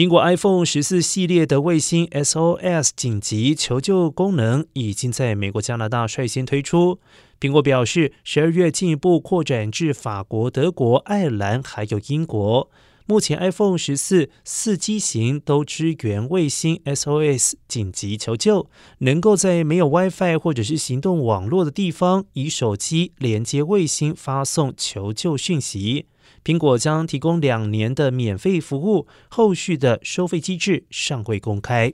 苹果 iPhone 十四系列的卫星 SOS 紧急求救功能已经在美国、加拿大率先推出。苹果表示，十二月进一步扩展至法国、德国、爱尔兰还有英国。目前 iPhone 十四四机型都支援卫星 SOS 紧急求救，能够在没有 WiFi 或者是行动网络的地方，以手机连接卫星发送求救讯息。苹果将提供两年的免费服务，后续的收费机制尚未公开。